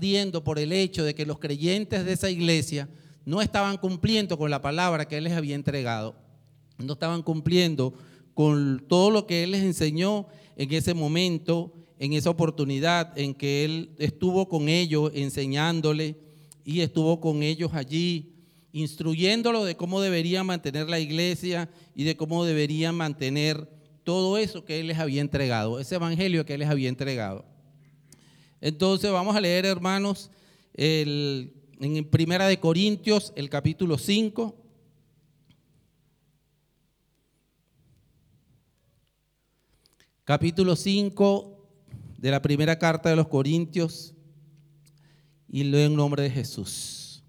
ardiendo por el hecho de que los creyentes de esa iglesia no estaban cumpliendo con la palabra que Él les había entregado. No estaban cumpliendo con todo lo que Él les enseñó en ese momento, en esa oportunidad en que Él estuvo con ellos enseñándole y estuvo con ellos allí instruyéndolo de cómo deberían mantener la iglesia y de cómo deberían mantener todo eso que Él les había entregado, ese evangelio que Él les había entregado. Entonces vamos a leer, hermanos, el, en Primera de Corintios, el capítulo 5. Capítulo 5 de la primera carta de los Corintios y leo en nombre de Jesús.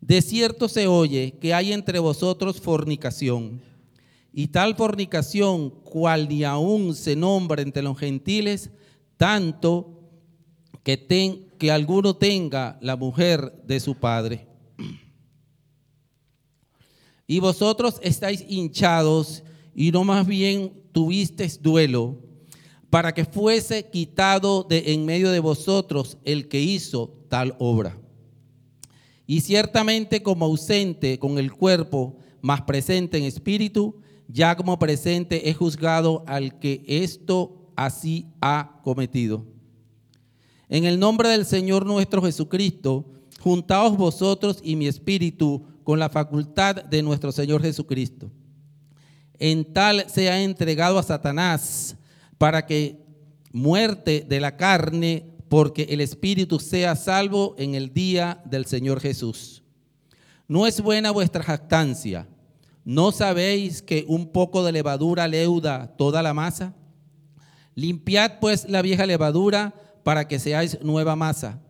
De cierto se oye que hay entre vosotros fornicación, y tal fornicación cual ni aún se nombra entre los gentiles, tanto que, ten, que alguno tenga la mujer de su padre. Y vosotros estáis hinchados y no más bien tuvisteis duelo para que fuese quitado de en medio de vosotros el que hizo tal obra. Y ciertamente como ausente con el cuerpo, más presente en espíritu, ya como presente he juzgado al que esto así ha cometido. En el nombre del Señor nuestro Jesucristo, juntaos vosotros y mi espíritu con la facultad de nuestro Señor Jesucristo. En tal se ha entregado a Satanás para que muerte de la carne, porque el espíritu sea salvo en el día del Señor Jesús. No es buena vuestra jactancia. ¿No sabéis que un poco de levadura leuda toda la masa? Limpiad pues la vieja levadura para que seáis nueva masa,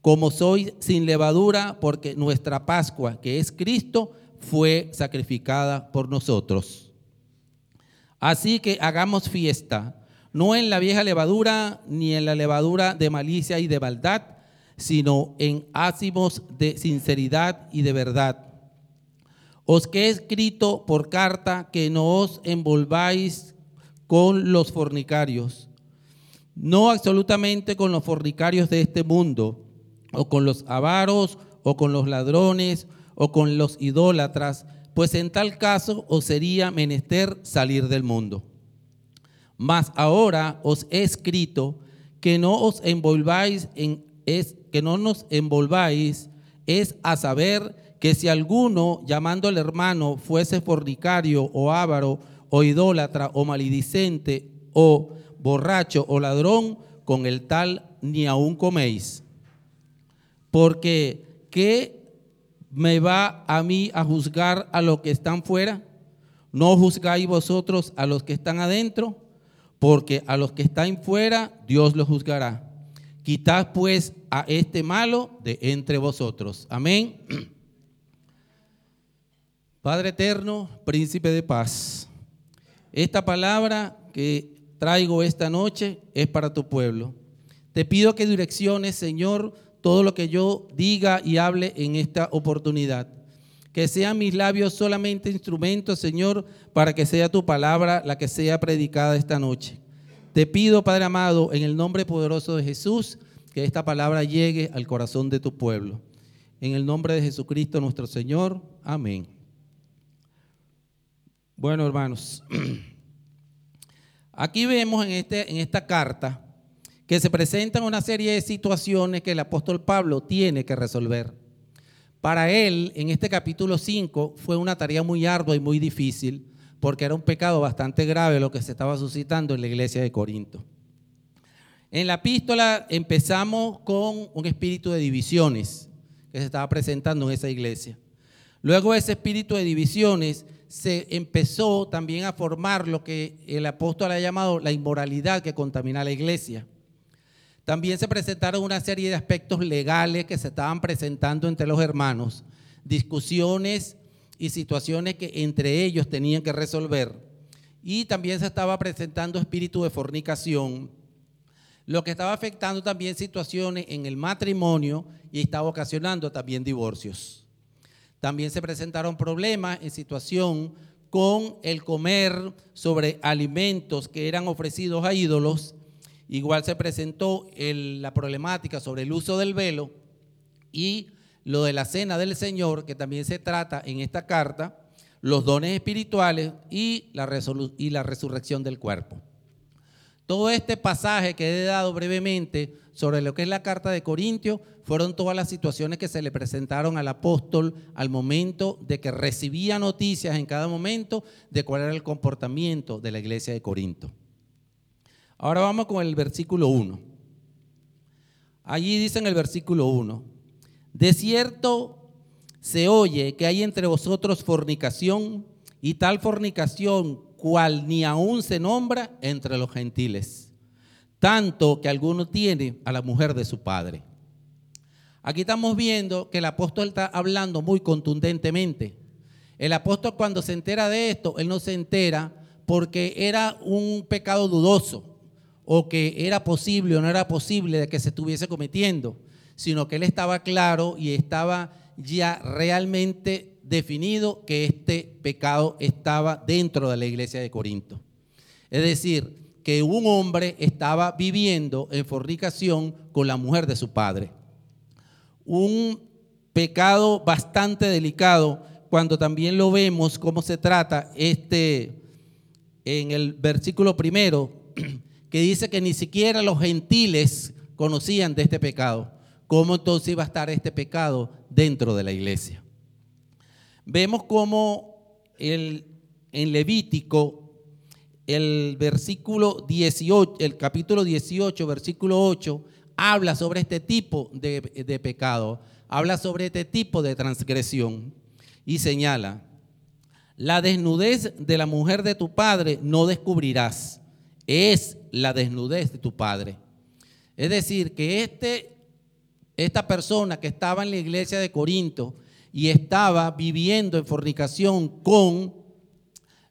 como sois sin levadura, porque nuestra Pascua, que es Cristo, fue sacrificada por nosotros. Así que hagamos fiesta, no en la vieja levadura, ni en la levadura de malicia y de maldad, sino en ácimos de sinceridad y de verdad. Os que he escrito por carta que no os envolváis con los fornicarios no absolutamente con los fornicarios de este mundo, o con los avaros, o con los ladrones, o con los idólatras, pues en tal caso os sería menester salir del mundo. Mas ahora os he escrito que no os envolváis en es que no nos envolváis es a saber que si alguno llamando al hermano fuese fornicario o avaro o idólatra o maledicente o borracho o ladrón, con el tal ni aún coméis. Porque ¿qué me va a mí a juzgar a los que están fuera? ¿No juzgáis vosotros a los que están adentro? Porque a los que están fuera Dios los juzgará. Quitad pues a este malo de entre vosotros. Amén. Padre eterno, príncipe de paz. Esta palabra que traigo esta noche es para tu pueblo. Te pido que direcciones, Señor, todo lo que yo diga y hable en esta oportunidad. Que sean mis labios solamente instrumentos, Señor, para que sea tu palabra la que sea predicada esta noche. Te pido, Padre amado, en el nombre poderoso de Jesús, que esta palabra llegue al corazón de tu pueblo. En el nombre de Jesucristo nuestro Señor. Amén. Bueno, hermanos. Aquí vemos en, este, en esta carta que se presentan una serie de situaciones que el apóstol Pablo tiene que resolver. Para él, en este capítulo 5, fue una tarea muy ardua y muy difícil, porque era un pecado bastante grave lo que se estaba suscitando en la iglesia de Corinto. En la epístola empezamos con un espíritu de divisiones que se estaba presentando en esa iglesia. Luego ese espíritu de divisiones se empezó también a formar lo que el apóstol ha llamado la inmoralidad que contamina la iglesia. También se presentaron una serie de aspectos legales que se estaban presentando entre los hermanos, discusiones y situaciones que entre ellos tenían que resolver. Y también se estaba presentando espíritu de fornicación, lo que estaba afectando también situaciones en el matrimonio y estaba ocasionando también divorcios. También se presentaron problemas en situación con el comer sobre alimentos que eran ofrecidos a ídolos Igual se presentó la problemática sobre el uso del velo y lo de la cena del Señor, que también se trata en esta carta, los dones espirituales y la, y la resurrección del cuerpo. Todo este pasaje que he dado brevemente sobre lo que es la carta de Corintios fueron todas las situaciones que se le presentaron al apóstol al momento de que recibía noticias en cada momento de cuál era el comportamiento de la iglesia de Corinto. Ahora vamos con el versículo 1. Allí dice en el versículo 1, de cierto se oye que hay entre vosotros fornicación y tal fornicación cual ni aún se nombra entre los gentiles, tanto que alguno tiene a la mujer de su padre. Aquí estamos viendo que el apóstol está hablando muy contundentemente. El apóstol cuando se entera de esto, él no se entera porque era un pecado dudoso o que era posible o no era posible de que se estuviese cometiendo, sino que él estaba claro y estaba ya realmente definido que este pecado estaba dentro de la iglesia de Corinto. Es decir, que un hombre estaba viviendo en fornicación con la mujer de su padre. Un pecado bastante delicado cuando también lo vemos cómo se trata este en el versículo primero que dice que ni siquiera los gentiles conocían de este pecado. ¿Cómo entonces iba a estar este pecado dentro de la iglesia? Vemos cómo el, en Levítico, el versículo 18, el capítulo 18, versículo 8, habla sobre este tipo de, de pecado, habla sobre este tipo de transgresión y señala, la desnudez de la mujer de tu padre no descubrirás es la desnudez de tu padre. Es decir, que este, esta persona que estaba en la iglesia de Corinto y estaba viviendo en fornicación con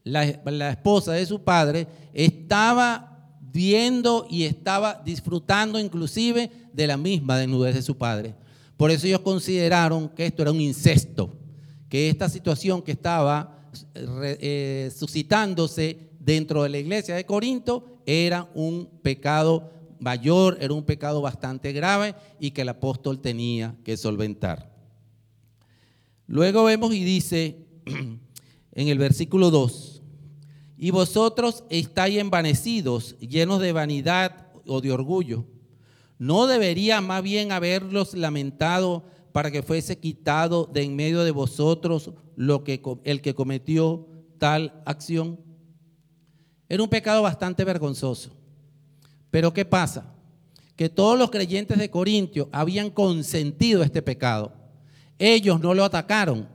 la, esposa de su padre, estaba viendo y estaba disfrutando inclusive de la misma desnudez de su padre. Por eso ellos consideraron que esto era un incesto, que esta situación que estaba eh, suscitándose dentro de la iglesia de Corinto era un pecado mayor, era un pecado bastante grave y que el apóstol tenía que solventar. Luego vemos y dice en el versículo 2, y vosotros estáis envanecidos, llenos de vanidad o de orgullo. ¿No debería más bien haberlos lamentado para que fuese quitado de en medio de vosotros lo que, el que cometió tal acción? Era un pecado bastante vergonzoso. Pero ¿qué pasa? Que todos los creyentes de Corintio habían consentido este pecado. Ellos no lo atacaron.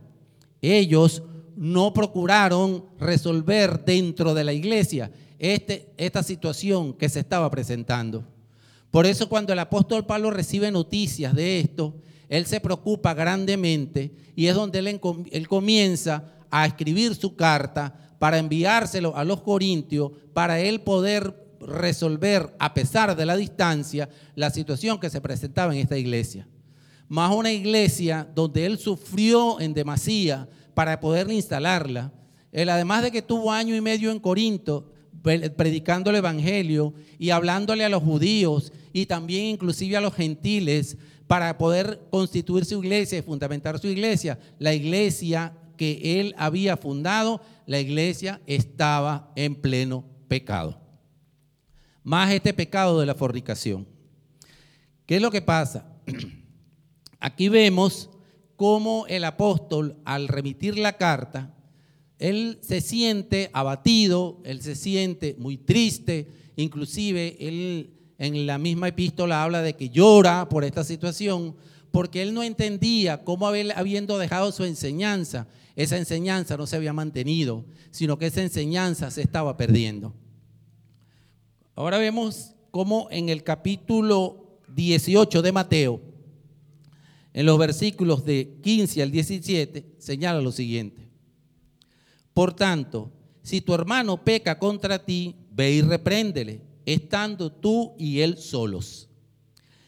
Ellos no procuraron resolver dentro de la iglesia este, esta situación que se estaba presentando. Por eso cuando el apóstol Pablo recibe noticias de esto, él se preocupa grandemente y es donde él, él comienza a escribir su carta para enviárselo a los corintios, para él poder resolver, a pesar de la distancia, la situación que se presentaba en esta iglesia. Más una iglesia donde él sufrió en demasía para poder instalarla. Él, además de que tuvo año y medio en Corinto, predicando el Evangelio y hablándole a los judíos y también inclusive a los gentiles para poder constituir su iglesia y fundamentar su iglesia. La iglesia que él había fundado, la iglesia estaba en pleno pecado. Más este pecado de la fornicación. ¿Qué es lo que pasa? Aquí vemos cómo el apóstol, al remitir la carta, él se siente abatido, él se siente muy triste, inclusive él en la misma epístola habla de que llora por esta situación, porque él no entendía cómo habiendo dejado su enseñanza, esa enseñanza no se había mantenido, sino que esa enseñanza se estaba perdiendo. Ahora vemos cómo en el capítulo 18 de Mateo, en los versículos de 15 al 17, señala lo siguiente. Por tanto, si tu hermano peca contra ti, ve y repréndele, estando tú y él solos.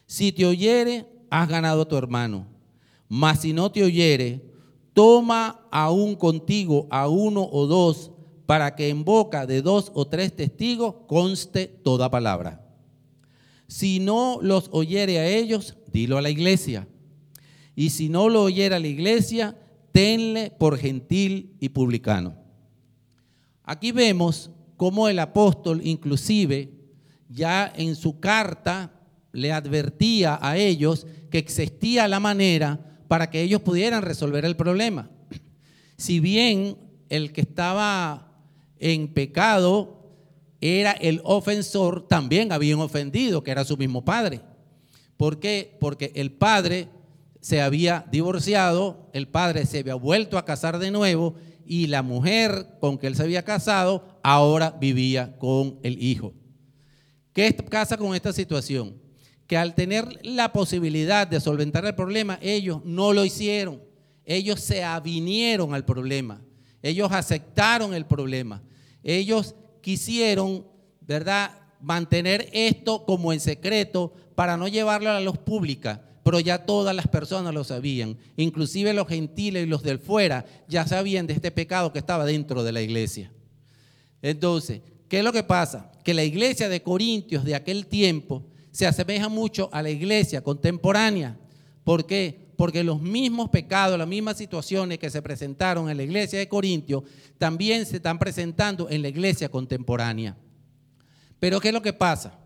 Si te oyere, has ganado a tu hermano. Mas si no te oyere, toma aún contigo a uno o dos para que en boca de dos o tres testigos conste toda palabra. Si no los oyere a ellos, dilo a la iglesia. Y si no lo oyera la iglesia, tenle por gentil y publicano. Aquí vemos cómo el apóstol inclusive ya en su carta le advertía a ellos que existía la manera para que ellos pudieran resolver el problema. Si bien el que estaba en pecado era el ofensor, también habían ofendido, que era su mismo padre. ¿Por qué? Porque el padre se había divorciado, el padre se había vuelto a casar de nuevo y la mujer con que él se había casado ahora vivía con el hijo. ¿Qué pasa con esta situación? Que al tener la posibilidad de solventar el problema, ellos no lo hicieron. Ellos se avinieron al problema. Ellos aceptaron el problema. Ellos quisieron, ¿verdad?, mantener esto como en secreto para no llevarlo a la luz pública, pero ya todas las personas lo sabían, inclusive los gentiles y los del fuera ya sabían de este pecado que estaba dentro de la iglesia. Entonces, ¿qué es lo que pasa? Que la iglesia de Corintios de aquel tiempo se asemeja mucho a la iglesia contemporánea. ¿Por qué? Porque los mismos pecados, las mismas situaciones que se presentaron en la iglesia de Corintios, también se están presentando en la iglesia contemporánea. Pero ¿qué es lo que pasa?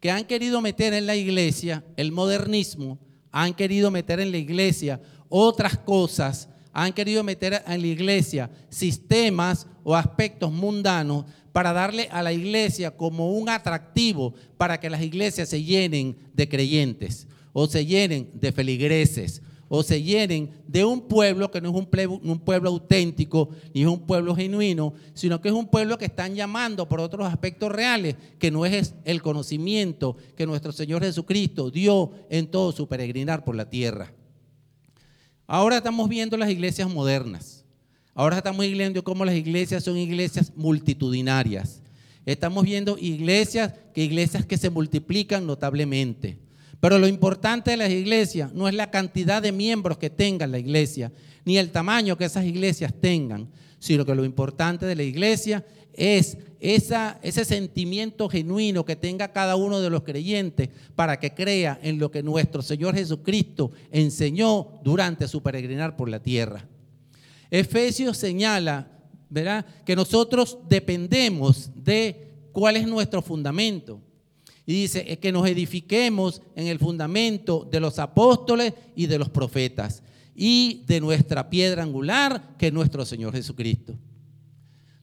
Que han querido meter en la iglesia el modernismo, han querido meter en la iglesia otras cosas, han querido meter en la iglesia sistemas o aspectos mundanos para darle a la iglesia como un atractivo para que las iglesias se llenen de creyentes o se llenen de feligreses o se llenen de un pueblo que no es un pueblo, auténtico ni es un pueblo genuino, sino que es un pueblo que están llamando por otros aspectos reales, que no es el conocimiento que nuestro Señor Jesucristo dio en todo su peregrinar por la tierra. Ahora estamos viendo las iglesias modernas. Ahora estamos viendo cómo las iglesias son iglesias multitudinarias. Estamos viendo iglesias que iglesias que se multiplican notablemente. Pero lo importante de las iglesias no es la cantidad de miembros que tenga la iglesia, ni el tamaño que esas iglesias tengan, sino que lo importante de la iglesia es ese sentimiento genuino que tenga cada uno de los creyentes para que crea en lo que nuestro Señor Jesucristo enseñó durante su peregrinar por la tierra. Efesios señala, ¿verdad?, que nosotros dependemos de cuál es nuestro fundamento. Y dice que nos edifiquemos en el fundamento de los apóstoles y de los profetas y de nuestra piedra angular, que es nuestro Señor Jesucristo.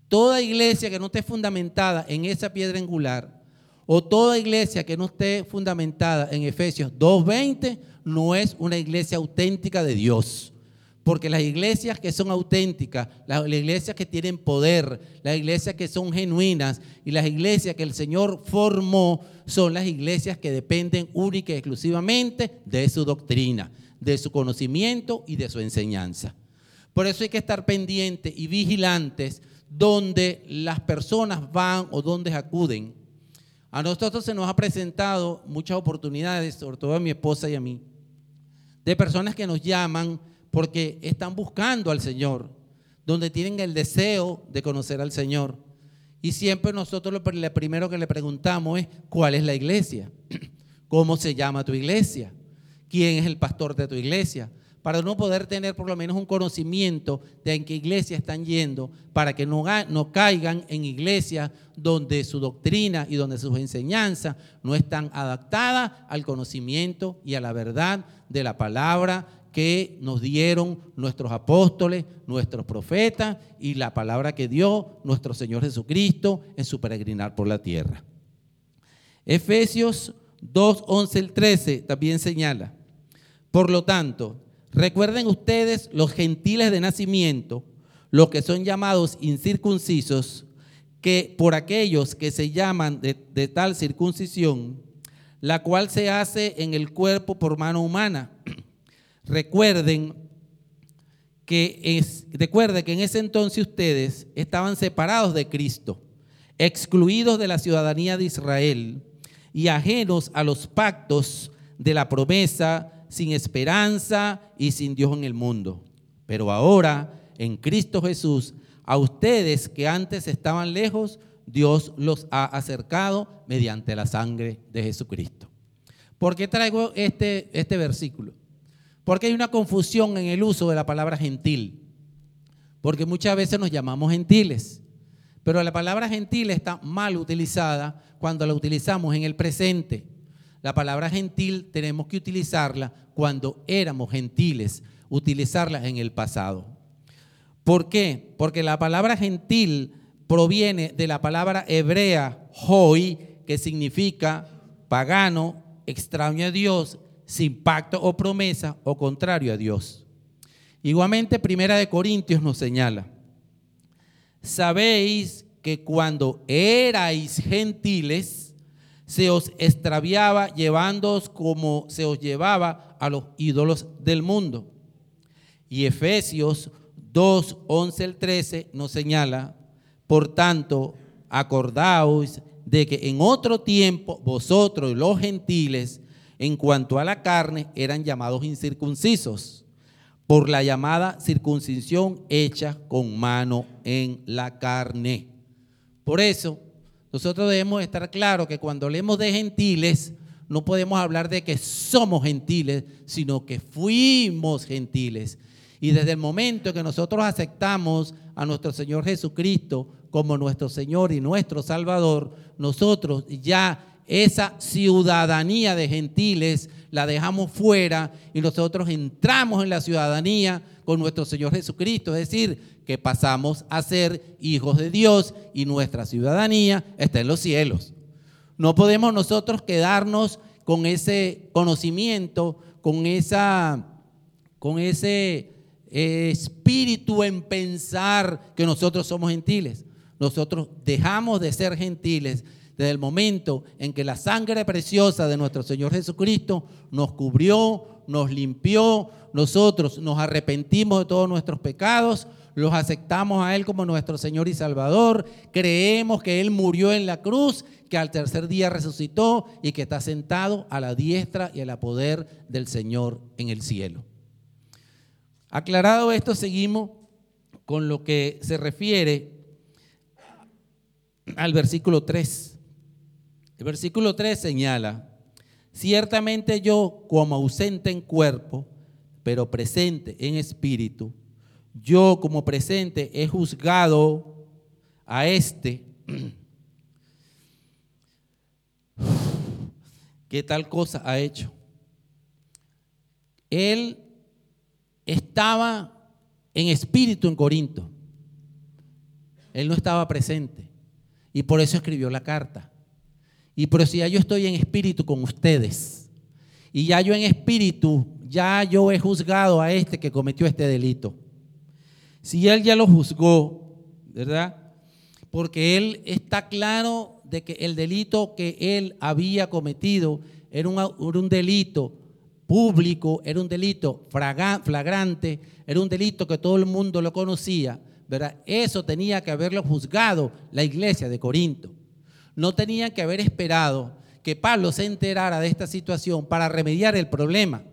Toda iglesia que no esté fundamentada en esa piedra angular, o toda iglesia que no esté fundamentada en Efesios 2.20, no es una iglesia auténtica de Dios. Porque las iglesias que son auténticas, las iglesias que tienen poder, las iglesias que son genuinas y las iglesias que el Señor formó son las iglesias que dependen única y exclusivamente de su doctrina, de su conocimiento y de su enseñanza. Por eso hay que estar pendientes y vigilantes donde las personas van o donde acuden. A nosotros se nos ha presentado muchas oportunidades, sobre todo a mi esposa y a mí, de personas que nos llaman porque están buscando al Señor, donde tienen el deseo de conocer al Señor. Y siempre nosotros lo primero que le preguntamos es, ¿cuál es la iglesia? ¿Cómo se llama tu iglesia? ¿Quién es el pastor de tu iglesia? Para no poder tener por lo menos un conocimiento de en qué iglesia están yendo, para que no, no caigan en iglesias donde su doctrina y donde sus enseñanzas no están adaptadas al conocimiento y a la verdad de la palabra que nos dieron nuestros apóstoles, nuestros profetas y la palabra que dio nuestro Señor Jesucristo en su peregrinar por la tierra. Efesios 2, 11 el 13 también señala, por lo tanto, recuerden ustedes los gentiles de nacimiento, los que son llamados incircuncisos, que por aquellos que se llaman de tal circuncisión, la cual se hace en el cuerpo por mano humana, Recuerden que, es, recuerde que en ese entonces ustedes estaban separados de Cristo, excluidos de la ciudadanía de Israel y ajenos a los pactos de la promesa, sin esperanza y sin Dios en el mundo. Pero ahora, en Cristo Jesús, a ustedes que antes estaban lejos, Dios los ha acercado mediante la sangre de Jesucristo. ¿Por qué traigo este, este versículo? Porque hay una confusión en el uso de la palabra gentil. Porque muchas veces nos llamamos gentiles. Pero la palabra gentil está mal utilizada cuando la utilizamos en el presente. La palabra gentil tenemos que utilizarla cuando éramos gentiles, utilizarla en el pasado. ¿Por qué? Porque la palabra gentil proviene de la palabra hebrea hoy, que significa pagano, extraño a Dios, sin pacto o promesa o contrario a Dios. Igualmente, Primera de Corintios nos señala, sabéis que cuando erais gentiles, se os extraviaba llevándoos como se os llevaba a los ídolos del mundo. Y Efesios 2, 11 al 13 nos señala, por tanto, acordaos de que en otro tiempo vosotros los gentiles, en cuanto a la carne, eran llamados incircuncisos por la llamada circuncisión hecha con mano en la carne. Por eso, nosotros debemos estar claros que cuando hablemos de gentiles, no podemos hablar de que somos gentiles, sino que fuimos gentiles. Y desde el momento que nosotros aceptamos a nuestro Señor Jesucristo como nuestro Señor y nuestro Salvador, nosotros ya esa ciudadanía de gentiles la dejamos fuera y nosotros entramos en la ciudadanía con nuestro Señor Jesucristo, es decir, que pasamos a ser hijos de Dios y nuestra ciudadanía está en los cielos. No podemos nosotros quedarnos con ese conocimiento, con esa con ese eh, espíritu en pensar que nosotros somos gentiles. Nosotros dejamos de ser gentiles desde el momento en que la sangre preciosa de nuestro Señor Jesucristo nos cubrió, nos limpió, nosotros nos arrepentimos de todos nuestros pecados, los aceptamos a Él como nuestro Señor y Salvador, creemos que Él murió en la cruz, que al tercer día resucitó y que está sentado a la diestra y a la poder del Señor en el cielo. Aclarado esto, seguimos con lo que se refiere al versículo 3. El versículo 3 señala, ciertamente yo como ausente en cuerpo, pero presente en espíritu, yo como presente he juzgado a este ¿Qué tal cosa ha hecho? Él estaba en espíritu en Corinto. Él no estaba presente. Y por eso escribió la carta. Y por eso ya yo estoy en espíritu con ustedes. Y ya yo en espíritu, ya yo he juzgado a este que cometió este delito. Si él ya lo juzgó, ¿verdad? Porque él está claro de que el delito que él había cometido era un, era un delito público, era un delito flagrante, era un delito que todo el mundo lo conocía eso tenía que haberlo juzgado la iglesia de Corinto. No tenía que haber esperado que Pablo se enterara de esta situación para remediar el problema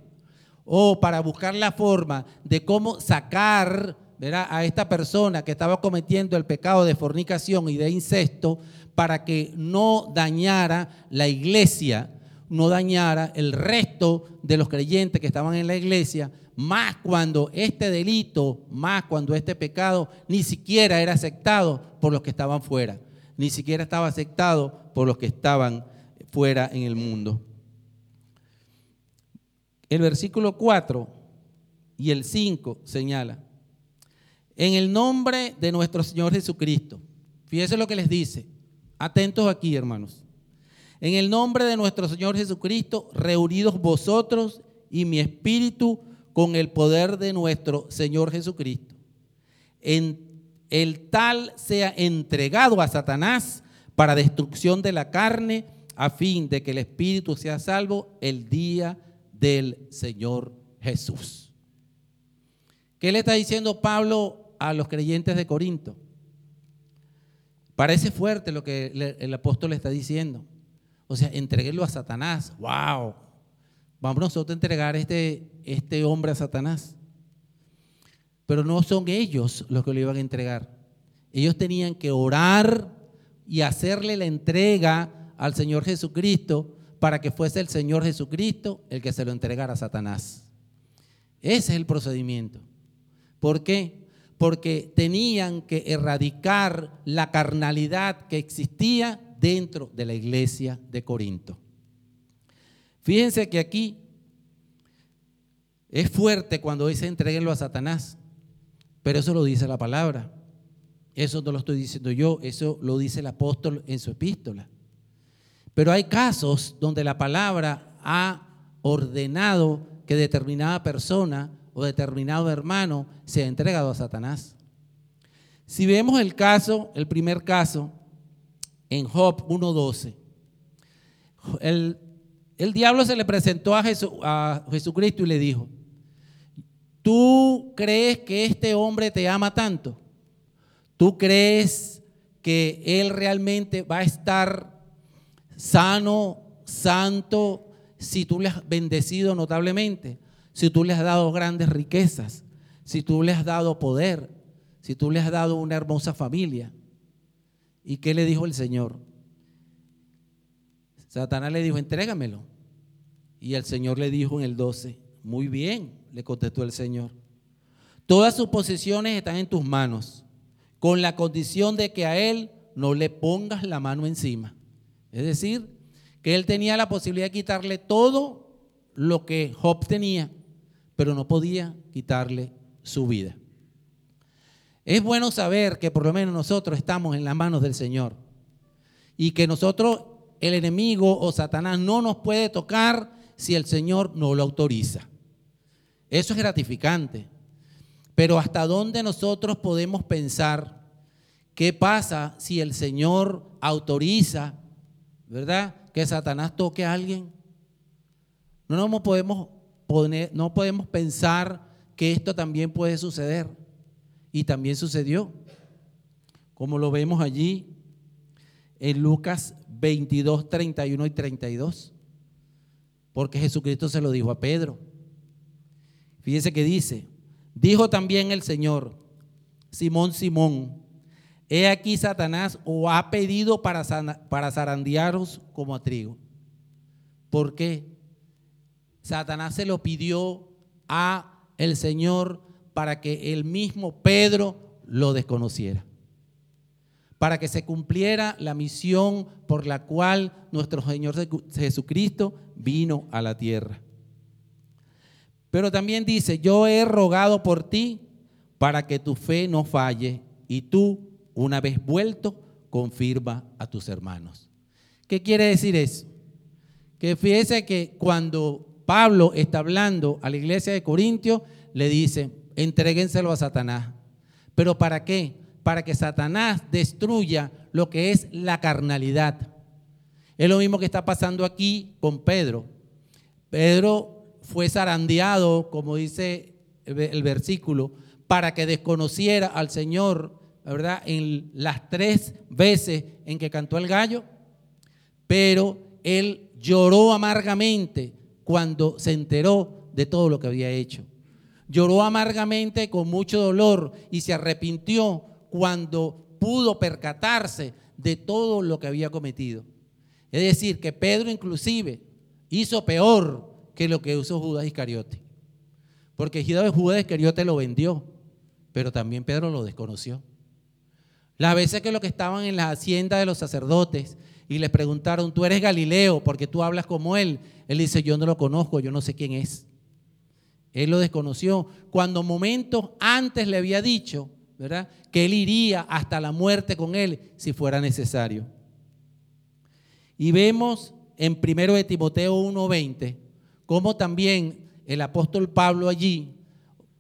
o para buscar la forma de cómo sacar a esta persona que estaba cometiendo el pecado de fornicación y de incesto para que no dañara la iglesia, no dañara el resto de los creyentes que estaban en la iglesia, más cuando este delito, más cuando este pecado ni siquiera era aceptado por los que estaban fuera, ni siquiera estaba aceptado por los que estaban fuera en el mundo. El versículo 4 y el 5 señala, en el nombre de nuestro Señor Jesucristo, fíjense lo que les dice, atentos aquí hermanos, en el nombre de nuestro Señor Jesucristo, reunidos vosotros y mi espíritu, con el poder de nuestro Señor Jesucristo. El tal sea entregado a Satanás para destrucción de la carne, a fin de que el espíritu sea salvo el día del Señor Jesús. ¿Qué le está diciendo Pablo a los creyentes de Corinto? Parece fuerte lo que el apóstol le está diciendo. O sea, entreguélo a Satanás. ¡Wow! Vamos nosotros a entregar este, este hombre a Satanás. Pero no son ellos los que lo iban a entregar. Ellos tenían que orar y hacerle la entrega al Señor Jesucristo para que fuese el Señor Jesucristo el que se lo entregara a Satanás. Ese es el procedimiento. ¿Por qué? Porque tenían que erradicar la carnalidad que existía dentro de la iglesia de Corinto. Fíjense que aquí es fuerte cuando dice entreguenlo a Satanás, pero eso lo dice la palabra. Eso no lo estoy diciendo yo, eso lo dice el apóstol en su epístola. Pero hay casos donde la palabra ha ordenado que determinada persona o determinado hermano sea entregado a Satanás. Si vemos el caso, el primer caso, en Job 1.12, el, diablo se le presentó a, a Jesucristo y le dijo, ¿tú crees que este hombre te ama tanto? ¿Tú crees que él realmente va a estar sano, santo, si tú le has bendecido notablemente, si tú le has dado grandes riquezas, si tú le has dado poder, si tú le has dado una hermosa familia? ¿Y qué le dijo el Señor? Satanás le dijo, entrégamelo. Y el Señor le dijo en el 12, muy bien, le contestó el Señor. Todas sus posesiones están en tus manos, con la condición de que a Él no le pongas la mano encima. Es decir, que Él tenía la posibilidad de quitarle todo lo que Job tenía, pero no podía quitarle su vida. Es bueno saber que por lo menos nosotros estamos en las manos del Señor y que nosotros, el enemigo o Satanás, no nos puede tocar si el Señor no lo autoriza. Eso es gratificante. Pero ¿hasta dónde nosotros podemos pensar qué pasa si el Señor autoriza, ¿verdad? Que Satanás toque a alguien. No podemos poner, no podemos pensar que esto también puede suceder. Y también sucedió. Como lo vemos allí en Lucas 22, 31 y 32. Porque Jesucristo se lo dijo a Pedro. Fíjese que dice, dijo también el Señor, Simón, Simón, he aquí Satanás o ha pedido para, para zarandearos como a trigo. ¿Por qué? Satanás se lo pidió a el Señor para que el mismo Pedro lo desconociera. Para que se cumpliera la misión por la cual nuestro Señor Jesucristo vino a la tierra. Pero también dice, yo he rogado por ti para que tu fe no falle y tú, una vez vuelto, confirma a tus hermanos. ¿Qué quiere decir eso? Que fíjese que cuando Pablo está hablando a la iglesia de Corintios, le dice, entréguenselo a Satanás. ¿Pero para qué? Para que Satanás destruya lo que es la carnalidad. Es lo mismo que está pasando aquí con Pedro. Pedro fue zarandeado, como dice el versículo, para que desconociera al Señor, ¿verdad? En las tres veces en que cantó el gallo, pero él lloró amargamente cuando se enteró de todo lo que había hecho. Lloró amargamente con mucho dolor y se arrepintió cuando pudo percatarse de todo lo que había cometido. Es decir, que Pedro inclusive hizo peor que lo que usó Judas Iscariote. Porque Judas Iscariote lo vendió, pero también Pedro lo desconoció. Las veces que los que estaban en la hacienda de los sacerdotes y les preguntaron, tú eres Galileo porque tú hablas como él, él dice, yo no lo conozco, yo no sé quién es. Él lo desconoció cuando momentos antes le había dicho, ¿verdad? Que él iría hasta la muerte con él si fuera necesario. Y vemos en 1 de Timoteo 1:20 como también el apóstol Pablo allí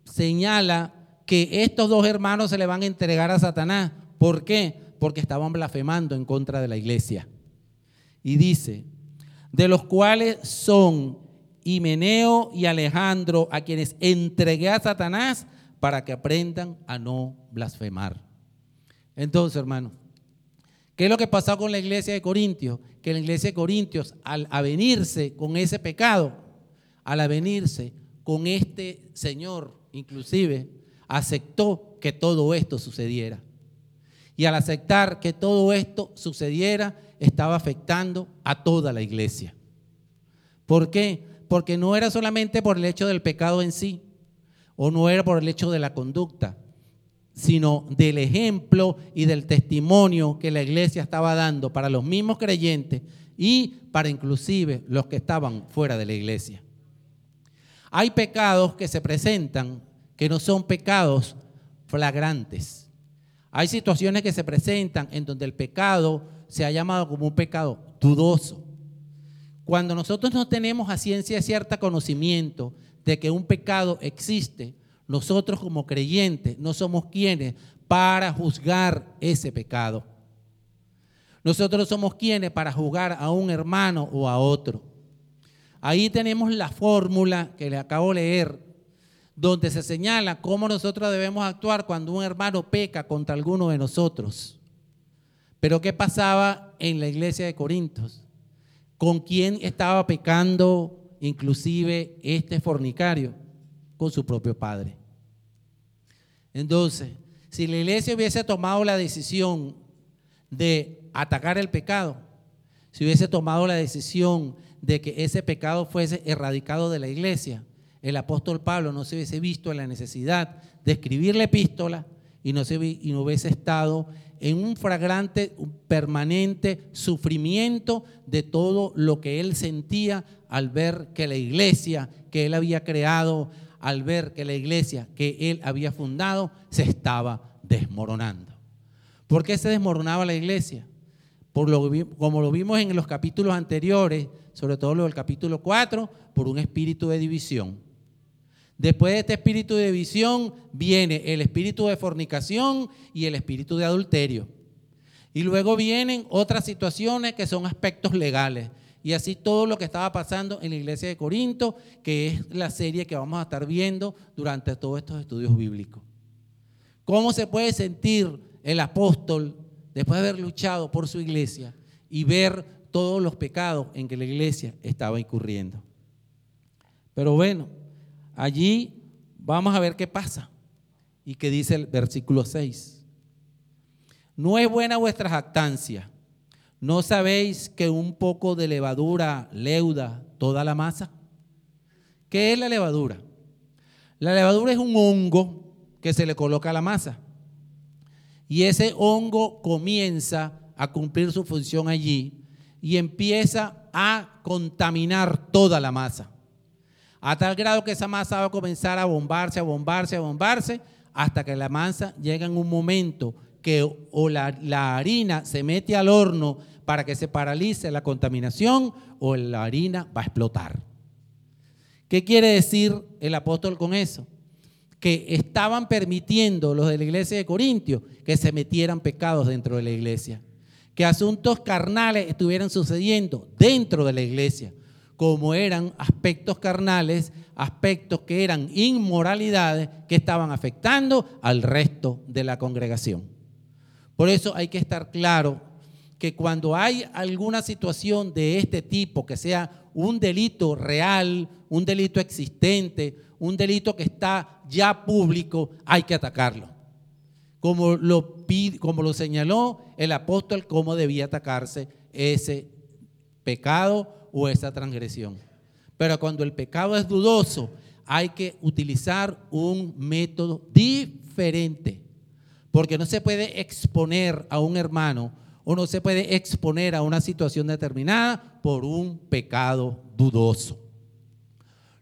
señala que estos dos hermanos se le van a entregar a Satanás. ¿Por qué? Porque estaban blasfemando en contra de la iglesia. Y dice, de los cuales son Himeneo y Alejandro, a quienes entregué a Satanás para que aprendan a no blasfemar. Entonces, hermano, ¿qué es lo que pasó con la iglesia de Corintios? Que la iglesia de Corintios, al avenirse con ese pecado, al avenirse con este Señor, inclusive, aceptó que todo esto sucediera. Y al aceptar que todo esto sucediera, estaba afectando a toda la iglesia. ¿Por qué? Porque no era solamente por el hecho del pecado en sí, o no era por el hecho de la conducta, sino del ejemplo y del testimonio que la iglesia estaba dando para los mismos creyentes y para inclusive los que estaban fuera de la iglesia. Hay pecados que se presentan que no son pecados flagrantes. Hay situaciones que se presentan en donde el pecado se ha llamado como un pecado dudoso. Cuando nosotros no tenemos a ciencia cierta conocimiento de que un pecado existe, nosotros como creyentes no somos quienes para juzgar ese pecado. Nosotros somos quienes para juzgar a un hermano o a otro. Ahí tenemos la fórmula que le acabo de leer, donde se señala cómo nosotros debemos actuar cuando un hermano peca contra alguno de nosotros. Pero ¿qué pasaba en la iglesia de Corintios? ¿Con quién estaba pecando inclusive este fornicario? Con su propio padre. Entonces, si la iglesia hubiese tomado la decisión de atacar el pecado, si hubiese tomado la decisión de que ese pecado fuese erradicado de la iglesia, el apóstol Pablo no se hubiese visto en la necesidad de escribir la epístola y no, se, y no hubiese estado en un fragrante, permanente sufrimiento de todo lo que él sentía al ver que la iglesia que él había creado al ver que la iglesia que él había fundado se estaba desmoronando. ¿Por qué se desmoronaba la iglesia? Por lo, como lo vimos en los capítulos anteriores, sobre todo lo del capítulo 4, por un espíritu de división. Después de este espíritu de división viene el espíritu de fornicación y el espíritu de adulterio. Y luego vienen otras situaciones que son aspectos legales. Y así todo lo que estaba pasando en la iglesia de Corinto, que es la serie que vamos a estar viendo durante todos estos estudios bíblicos. ¿Cómo se puede sentir el apóstol después de haber luchado por su iglesia y ver todos los pecados en que la iglesia estaba incurriendo? Pero bueno, allí vamos a ver qué pasa y qué dice el versículo 6. No es buena vuestra jactancia ¿No sabéis que un poco de levadura leuda toda la masa? ¿Qué es la levadura? La levadura es un hongo que se le coloca a la masa. Y ese hongo comienza a cumplir su función allí y empieza a contaminar toda la masa. A tal grado que esa masa va a comenzar a bombarse, a bombarse, a bombarse, hasta que la masa llega en un momento que o la, la harina se mete al horno para que se paralice la contaminación o la harina va a explotar. ¿Qué quiere decir el apóstol con eso? Que estaban permitiendo los de la iglesia de Corintios que se metieran pecados dentro de la iglesia, que asuntos carnales estuvieran sucediendo dentro de la iglesia, como eran aspectos carnales, aspectos que eran inmoralidades que estaban afectando al resto de la congregación. Por eso hay que estar claro que cuando hay alguna situación de este tipo, que sea un delito real, un delito existente, un delito que está ya público, hay que atacarlo. Como lo, como lo señaló el apóstol, cómo debía atacarse ese pecado o esa transgresión. Pero cuando el pecado es dudoso, hay que utilizar un método diferente, porque no se puede exponer a un hermano uno se puede exponer a una situación determinada por un pecado dudoso.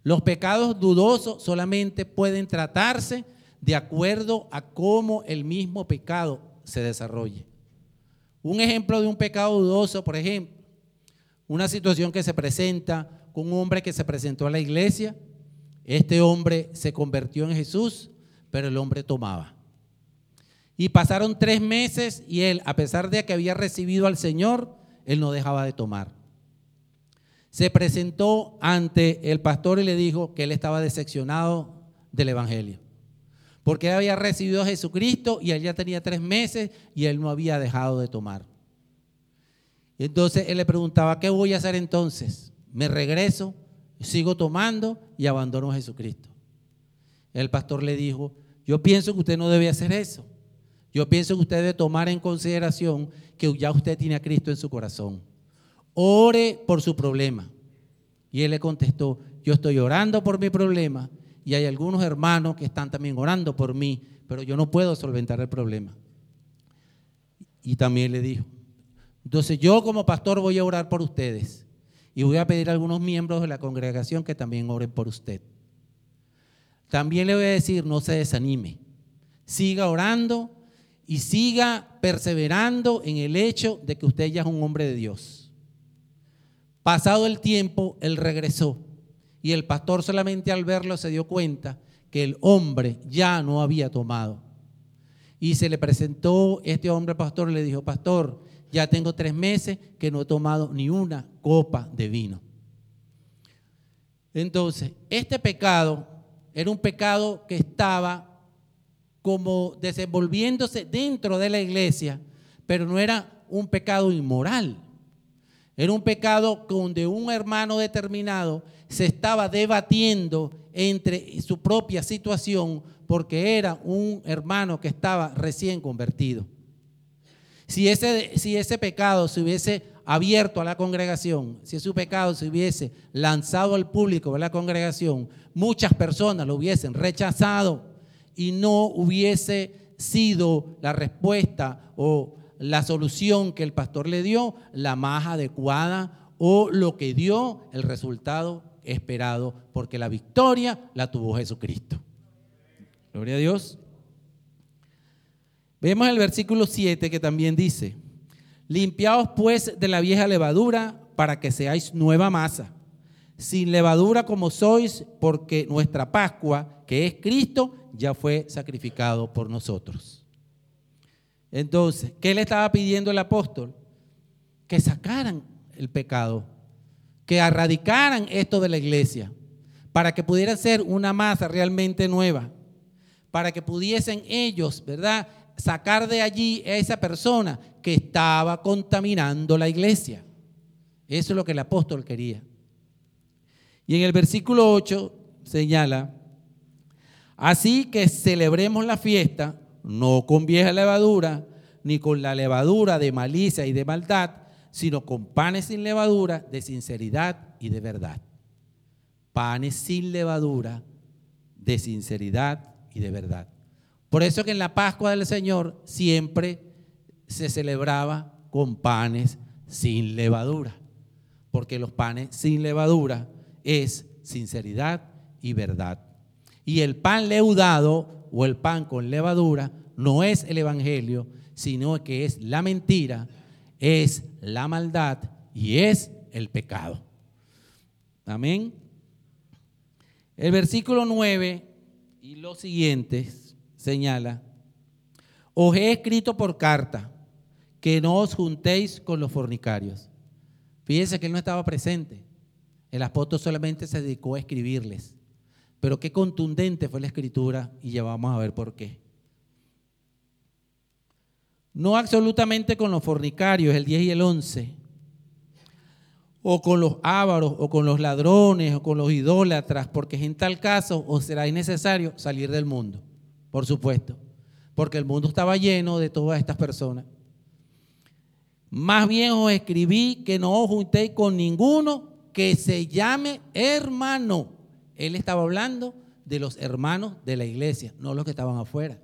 Los pecados dudosos solamente pueden tratarse de acuerdo a cómo el mismo pecado se desarrolle. Un ejemplo de un pecado dudoso, por ejemplo, una situación que se presenta con un hombre que se presentó a la iglesia. Este hombre se convirtió en Jesús, pero el hombre tomaba. Y pasaron tres meses y él, a pesar de que había recibido al Señor, él no dejaba de tomar. Se presentó ante el pastor y le dijo que él estaba decepcionado del Evangelio. Porque él había recibido a Jesucristo y él ya tenía tres meses y él no había dejado de tomar. Entonces él le preguntaba, ¿qué voy a hacer entonces? ¿Me regreso? ¿Sigo tomando y abandono a Jesucristo? El pastor le dijo, yo pienso que usted no debe hacer eso Yo pienso que usted debe tomar en consideración que ya usted tiene a Cristo en su corazón. Ore por su problema. Y él le contestó, yo estoy orando por mi problema y hay algunos hermanos que están también orando por mí, pero yo no puedo solventar el problema. Y también le dijo, entonces yo como pastor voy a orar por ustedes y voy a pedir a algunos miembros de la congregación que también oren por usted. También le voy a decir, no se desanime, siga orando y siga perseverando en el hecho de que usted ya es un hombre de Dios. Pasado el tiempo, él regresó y el pastor solamente al verlo se dio cuenta que el hombre ya no había tomado. Y se le presentó este hombre pastor y le dijo, pastor, ya tengo tres meses que no he tomado ni una copa de vino. Entonces, este pecado era un pecado que estaba como desenvolviéndose dentro de la iglesia, pero no era un pecado inmoral. Era un pecado donde un hermano determinado se estaba debatiendo entre su propia situación porque era un hermano que estaba recién convertido. Si ese, si ese pecado se hubiese abierto a la congregación, si ese pecado se hubiese lanzado al público de la congregación, muchas personas lo hubiesen rechazado y no hubiese sido la respuesta o la solución que el pastor le dio la más adecuada o lo que dio el resultado esperado, porque la victoria la tuvo Jesucristo. Gloria a Dios. Vemos el versículo 7 que también dice, limpiaos pues de la vieja levadura para que seáis nueva masa, sin levadura como sois, porque nuestra Pascua, que es Cristo, ya fue sacrificado por nosotros. Entonces, ¿qué le estaba pidiendo el apóstol? Que sacaran el pecado que erradicaran esto de la iglesia, para que pudiera ser una masa realmente nueva, para que pudiesen ellos, ¿verdad?, sacar de allí a esa persona que estaba contaminando la iglesia. Eso es lo que el apóstol quería. Y en el versículo 8 señala, así que celebremos la fiesta, no con vieja levadura, ni con la levadura de malicia y de maldad, sino con panes sin levadura de sinceridad y de verdad. Panes sin levadura de sinceridad y de verdad. Por eso que en la Pascua del Señor siempre se celebraba con panes sin levadura, porque los panes sin levadura es sinceridad y verdad. Y el pan leudado o el pan con levadura no es el Evangelio, sino que es la mentira es la maldad y es el pecado. Amén. El versículo 9 y los siguientes señala, os he escrito por carta que no os juntéis con los fornicarios. Fíjense que él no estaba presente. El apóstol solamente se dedicó a escribirles. Pero qué contundente fue la escritura y ya vamos a ver por qué. No absolutamente con los fornicarios, el 10 y el 11. O con los ávaros, o con los ladrones, o con los idólatras, porque en tal caso os será necesario salir del mundo, por supuesto, porque el mundo estaba lleno de todas estas personas. Más bien os escribí que no os juntéis con ninguno que se llame hermano. Él estaba hablando de los hermanos de la iglesia, no los que estaban afuera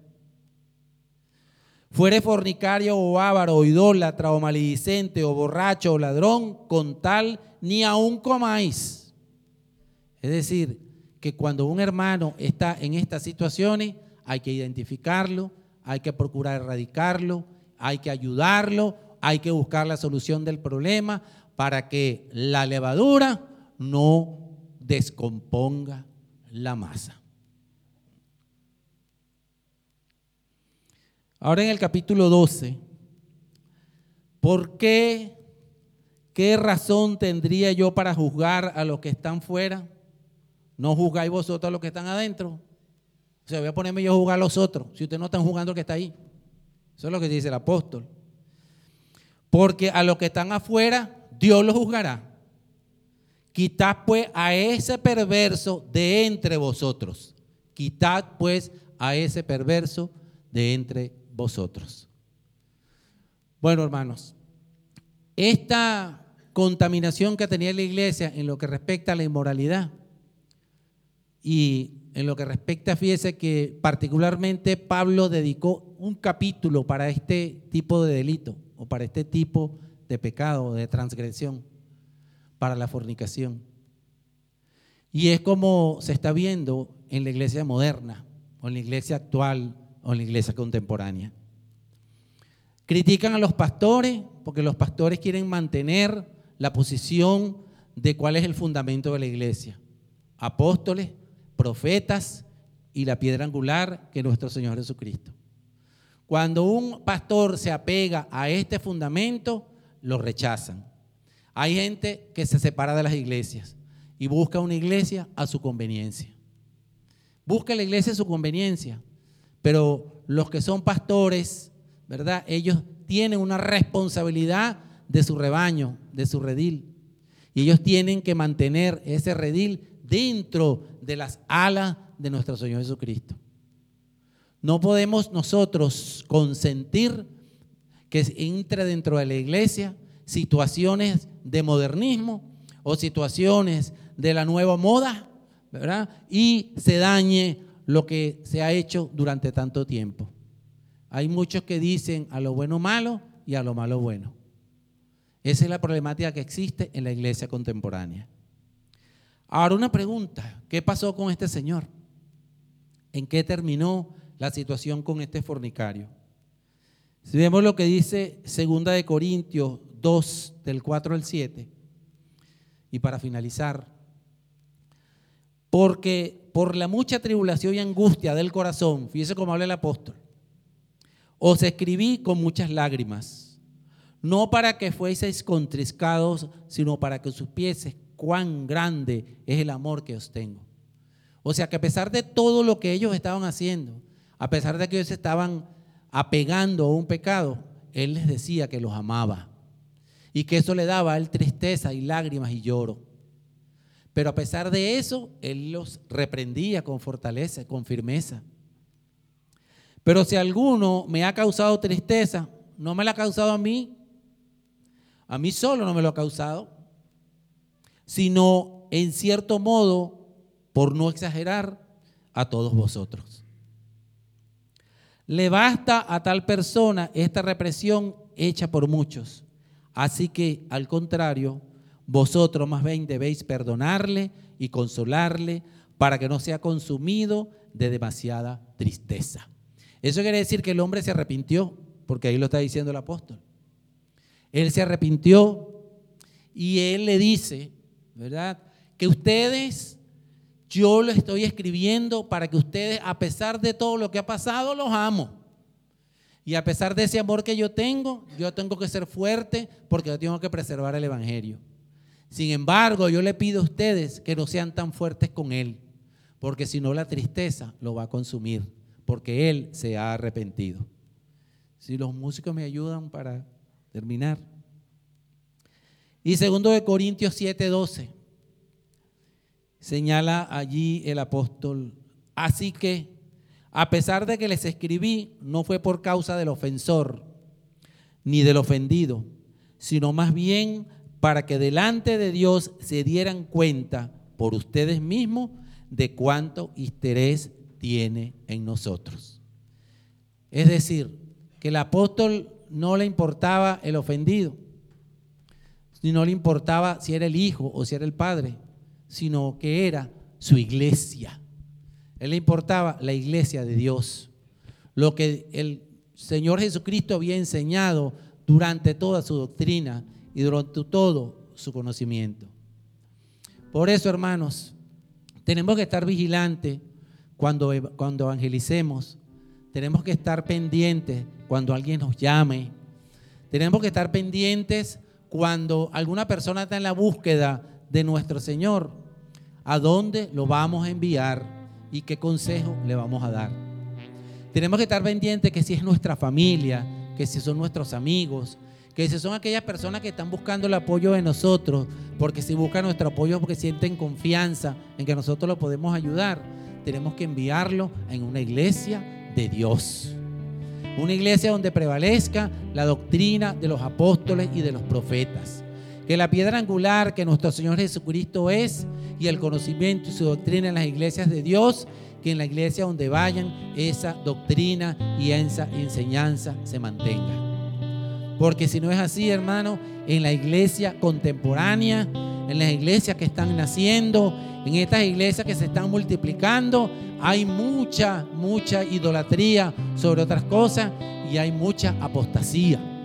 fuere fornicario o avaro o idólatra o maledicente o borracho o ladrón, con tal ni aún comáis. Es decir, que cuando un hermano está en estas situaciones, hay que identificarlo, hay que procurar erradicarlo, hay que ayudarlo, hay que buscar la solución del problema para que la levadura no descomponga la masa. Ahora en el capítulo 12, ¿por qué? ¿Qué razón tendría yo para juzgar a los que están fuera? ¿No juzgáis vosotros a los que están adentro? O sea, voy a ponerme yo a juzgar a los otros, si ustedes no están jugando al que está ahí. Eso es lo que dice el apóstol. Porque a los que están afuera, Dios los juzgará. Quitad pues a ese perverso de entre vosotros. Quitad pues a ese perverso de entre vosotros. Bueno, hermanos, esta contaminación que tenía la iglesia en lo que respecta a la inmoralidad y en lo que respecta, fíjese que particularmente Pablo dedicó un capítulo para este tipo de delito o para este tipo de pecado, de transgresión, para la fornicación. Y es como se está viendo en la iglesia moderna, o en la iglesia actual, o en la iglesia contemporánea. Critican a los pastores porque los pastores quieren mantener la posición de cuál es el fundamento de la iglesia. Apóstoles, profetas y la piedra angular que es nuestro Señor Jesucristo. Cuando un pastor se apega a este fundamento, lo rechazan. Hay gente que se separa de las iglesias y busca una iglesia a su conveniencia. Busca la iglesia a su conveniencia, pero los que son pastores, ¿verdad? Ellos tienen una responsabilidad de su rebaño, de su redil. Y ellos tienen que mantener ese redil dentro de las alas de nuestro Señor Jesucristo. No podemos nosotros consentir que entre dentro de la iglesia situaciones de modernismo o situaciones de la nueva moda, ¿verdad? Y se dañe lo que se ha hecho durante tanto tiempo. Hay muchos que dicen a lo bueno malo y a lo malo bueno. Esa es la problemática que existe en la iglesia contemporánea. Ahora una pregunta, ¿qué pasó con este señor? ¿En qué terminó la situación con este fornicario? Si vemos lo que dice Segunda de Corintios 2 del 4 al 7 y para finalizar, porque por la mucha tribulación y angustia del corazón, fíjese cómo habla el apóstol, os escribí con muchas lágrimas, no para que fueseis contriscados, sino para que supieses cuán grande es el amor que os tengo. O sea que a pesar de todo lo que ellos estaban haciendo, a pesar de que ellos estaban apegando a un pecado, Él les decía que los amaba y que eso le daba a Él tristeza y lágrimas y lloro. Pero a pesar de eso, Él los reprendía con fortaleza, con firmeza. Pero si alguno me ha causado tristeza, no me la ha causado a mí, a mí solo no me lo ha causado, sino en cierto modo, por no exagerar, a todos vosotros. Le basta a tal persona esta represión hecha por muchos. Así que, al contrario, vosotros más bien debéis perdonarle y consolarle para que no sea consumido de demasiada tristeza. Eso quiere decir que el hombre se arrepintió, porque ahí lo está diciendo el apóstol. Él se arrepintió y él le dice, ¿verdad? Que ustedes, yo lo estoy escribiendo para que ustedes, a pesar de todo lo que ha pasado, los amo. Y a pesar de ese amor que yo tengo, yo tengo que ser fuerte porque yo tengo que preservar el Evangelio. Sin embargo, yo le pido a ustedes que no sean tan fuertes con Él, porque si no la tristeza lo va a consumir, porque Él se ha arrepentido. Si los músicos me ayudan para terminar. Y segundo de Corintios 7:12, señala allí el apóstol, así que a pesar de que les escribí, no fue por causa del ofensor ni del ofendido, sino más bien para que delante de Dios se dieran cuenta por ustedes mismos de cuánto interés tiene en nosotros. Es decir, que el apóstol no le importaba el ofendido, ni no le importaba si era el hijo o si era el padre, sino que era su iglesia. Él le importaba la iglesia de Dios. Lo que el Señor Jesucristo había enseñado durante toda su doctrina y durante todo su conocimiento. Por eso, hermanos, tenemos que estar vigilantes cuando, cuando evangelicemos. Tenemos que estar pendientes cuando alguien nos llame. Tenemos que estar pendientes cuando alguna persona está en la búsqueda de nuestro Señor, ¿a dónde lo vamos a enviar y qué consejo le vamos a dar? Tenemos que estar pendientes que si es nuestra familia, que si son nuestros amigos, que si son aquellas personas que están buscando el apoyo de nosotros, porque si buscan nuestro apoyo porque sienten confianza en que nosotros lo podemos ayudar, tenemos que enviarlo en una iglesia de Dios. Una iglesia donde prevalezca la doctrina de los apóstoles y de los profetas. Que la piedra angular que nuestro Señor Jesucristo es y el conocimiento y su doctrina en las iglesias de Dios, que en la iglesia donde vayan esa doctrina y esa enseñanza se mantenga. Porque si no es así, hermano, en la iglesia contemporánea, en las iglesias que están naciendo, en estas iglesias que se están multiplicando, hay mucha, mucha idolatría sobre otras cosas y hay mucha apostasía.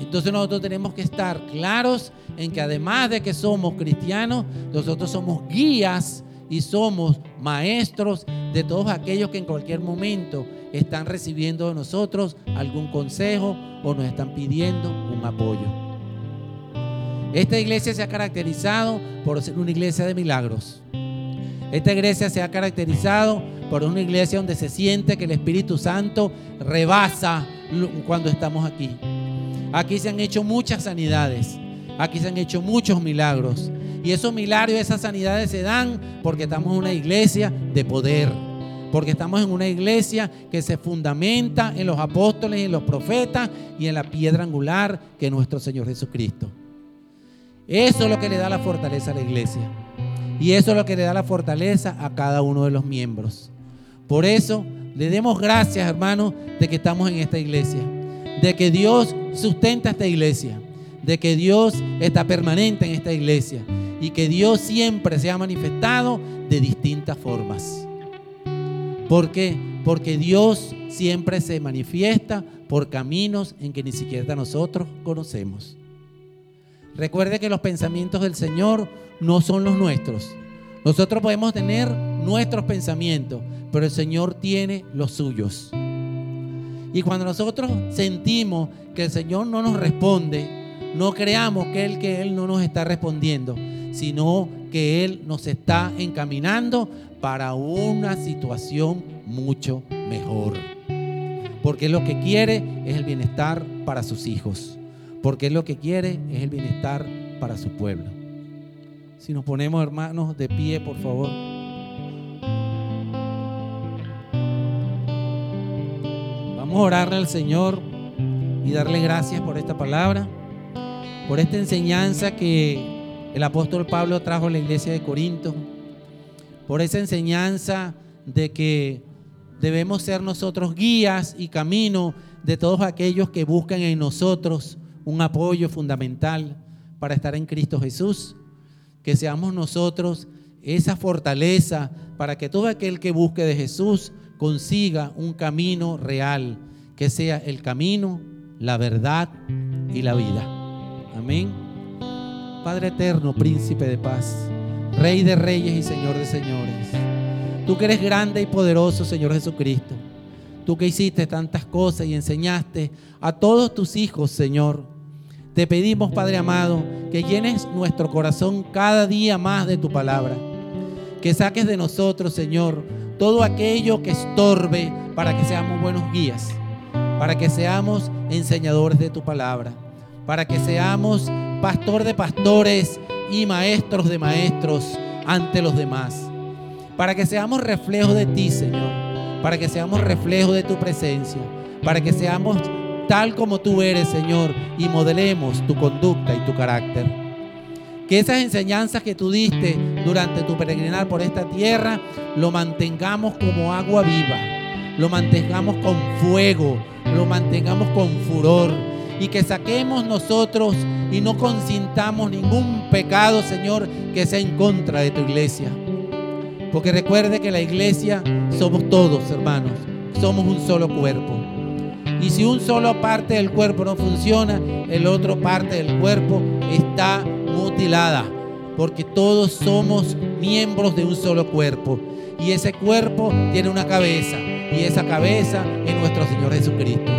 Entonces nosotros tenemos que estar claros en que además de que somos cristianos, nosotros somos guías y somos maestros de todos aquellos que en cualquier momento están recibiendo de nosotros algún consejo o nos están pidiendo un apoyo. Esta iglesia se ha caracterizado por ser una iglesia de milagros. Esta iglesia se ha caracterizado por una iglesia donde se siente que el Espíritu Santo rebasa cuando estamos aquí. Aquí se han hecho muchas sanidades. Aquí se han hecho muchos milagros. Y esos milagros, esas sanidades se dan porque estamos en una iglesia de poder. Porque estamos en una iglesia que se fundamenta en los apóstoles en los profetas y en la piedra angular que es nuestro Señor Jesucristo. Eso es lo que le da la fortaleza a la iglesia. Y eso es lo que le da la fortaleza a cada uno de los miembros. Por eso le demos gracias, hermanos, de que estamos en esta iglesia. De que Dios sustenta esta iglesia. De que Dios está permanente en esta iglesia. Y que Dios siempre se ha manifestado de distintas formas. ¿Por qué? Porque Dios siempre se manifiesta por caminos en que ni siquiera nosotros conocemos. Recuerde que los pensamientos del Señor no son los nuestros. Nosotros podemos tener nuestros pensamientos, pero el Señor tiene los suyos. Y cuando nosotros sentimos que el Señor no nos responde, no creamos que Él, que Él no nos está respondiendo, sino que Él nos está encaminando para una situación mucho mejor. Porque lo que quiere es el bienestar para sus hijos porque lo que quiere es el bienestar para su pueblo. Si nos ponemos hermanos de pie, por favor. Orarle al Señor y darle gracias por esta palabra, por esta enseñanza que el apóstol Pablo trajo a la iglesia de Corinto, por esa enseñanza de que debemos ser nosotros guías y camino de todos aquellos que buscan en nosotros un apoyo fundamental para estar en Cristo Jesús. Que seamos nosotros esa fortaleza para que todo aquel que busque de Jesús consiga un camino real, que sea el camino, la verdad y la vida. Amén. Padre eterno, príncipe de paz, Rey de reyes y Señor de señores. Tú que eres grande y poderoso, Señor Jesucristo. Tú que hiciste tantas cosas y enseñaste a todos tus hijos, Señor te pedimos, Padre amado, que llenes nuestro corazón cada día más de tu palabra. Que saques de nosotros, Señor, todo aquello que estorbe para que seamos buenos guías, para que seamos enseñadores de tu palabra, para que seamos pastor de pastores y maestros de maestros ante los demás, para que seamos reflejo de ti, Señor, para que seamos reflejo de tu presencia, para que seamos tal como tú eres, Señor, y modelemos tu conducta y tu carácter. Que esas enseñanzas que tú diste durante tu peregrinar por esta tierra, lo mantengamos como agua viva, lo mantengamos con fuego, lo mantengamos con furor y que saquemos nosotros y no consintamos ningún pecado, Señor, que sea en contra de tu iglesia. Porque recuerde que la iglesia somos todos, hermanos, somos un solo cuerpo. Y si un solo parte del cuerpo no funciona, el otro parte del cuerpo está mutilada. Porque todos somos miembros de un solo cuerpo. Y ese cuerpo tiene una cabeza. Y esa cabeza es nuestro Señor Jesucristo.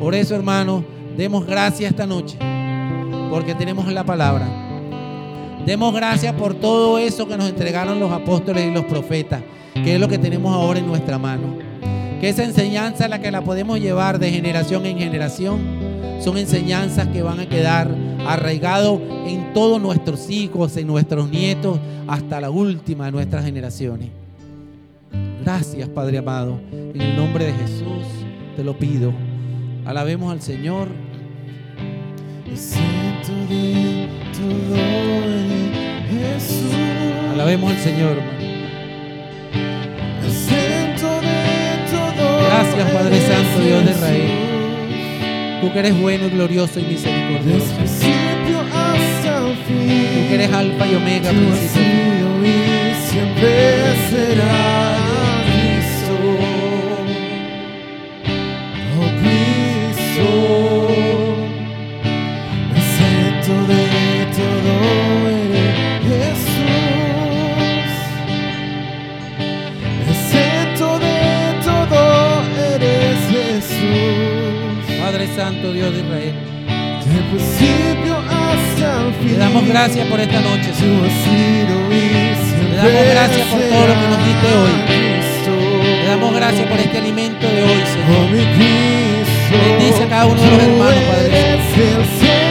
Por eso, hermanos, demos gracias esta noche. Porque tenemos la palabra. Demos gracias por todo eso que nos entregaron los apóstoles y los profetas. Que es lo que tenemos ahora en nuestra mano que esa enseñanza la que la podemos llevar de generación en generación son enseñanzas que van a quedar arraigados en todos nuestros hijos, en nuestros nietos, hasta la última de nuestras generaciones. Gracias, Padre amado, en el nombre de Jesús. te lo pido. Alabemos al Señor. Alabemos al Señor, Gracias, Padre Santo, Dios de Israel. Tú que eres bueno, glorioso y misericordioso. Tú que eres alfa y omega, y siempre será Santo, Dios de Israel. Del principio hasta el fin. Te damos gracias por esta noche, Señor. siempre damos gracias por todo lo que nos diste hoy. Te damos gracias por este alimento de hoy, Oh, Señor. Cristo. Bendice a cada uno de los hermanos, Padre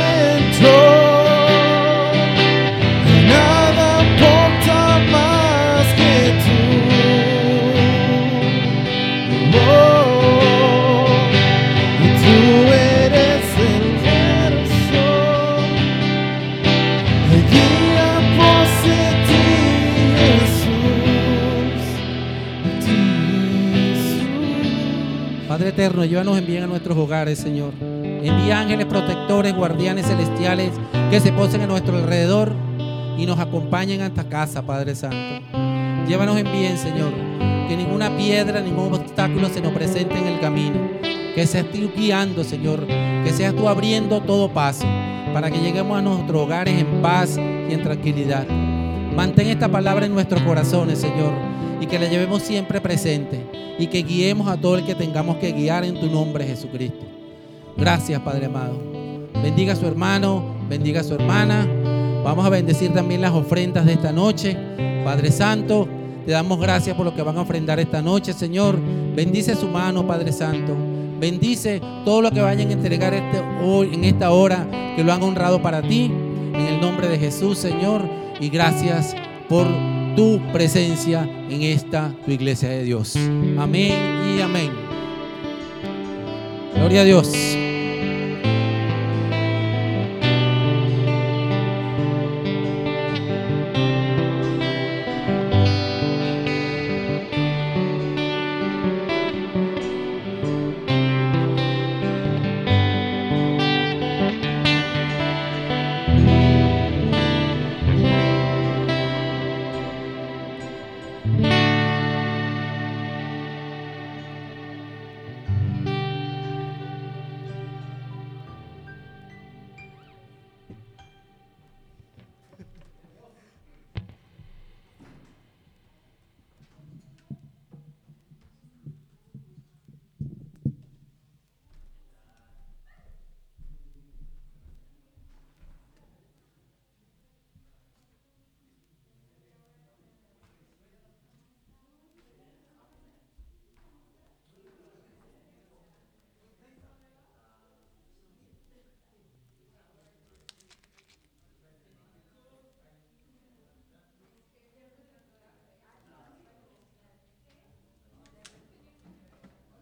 eterno, llévanos en bien a nuestros hogares, Señor. Envía ángeles protectores, guardianes celestiales que se posen a nuestro alrededor y nos acompañen a esta casa, Padre Santo. Llévanos en bien, Señor. Que ninguna piedra, ningún obstáculo se nos presente en el camino. Que seas tú guiando, Señor. Que seas tú abriendo todo paso para que lleguemos a nuestros hogares en paz y en tranquilidad. Mantén esta palabra en nuestros corazones, Señor, y que la llevemos siempre presente y que guiemos a todo el que tengamos que guiar en tu nombre, Jesucristo. Gracias, Padre amado. Bendiga a su hermano, bendiga a su hermana. Vamos a bendecir también las ofrendas de esta noche. Padre Santo, te damos gracias por lo que van a ofrendar esta noche, Señor. Bendice su mano, Padre Santo. Bendice todo lo que vayan a entregar este, hoy, en esta hora, que lo han honrado para ti. En el nombre de Jesús, Señor. Y gracias por tu presencia en esta tu iglesia de Dios. Amén y amén. Gloria a Dios.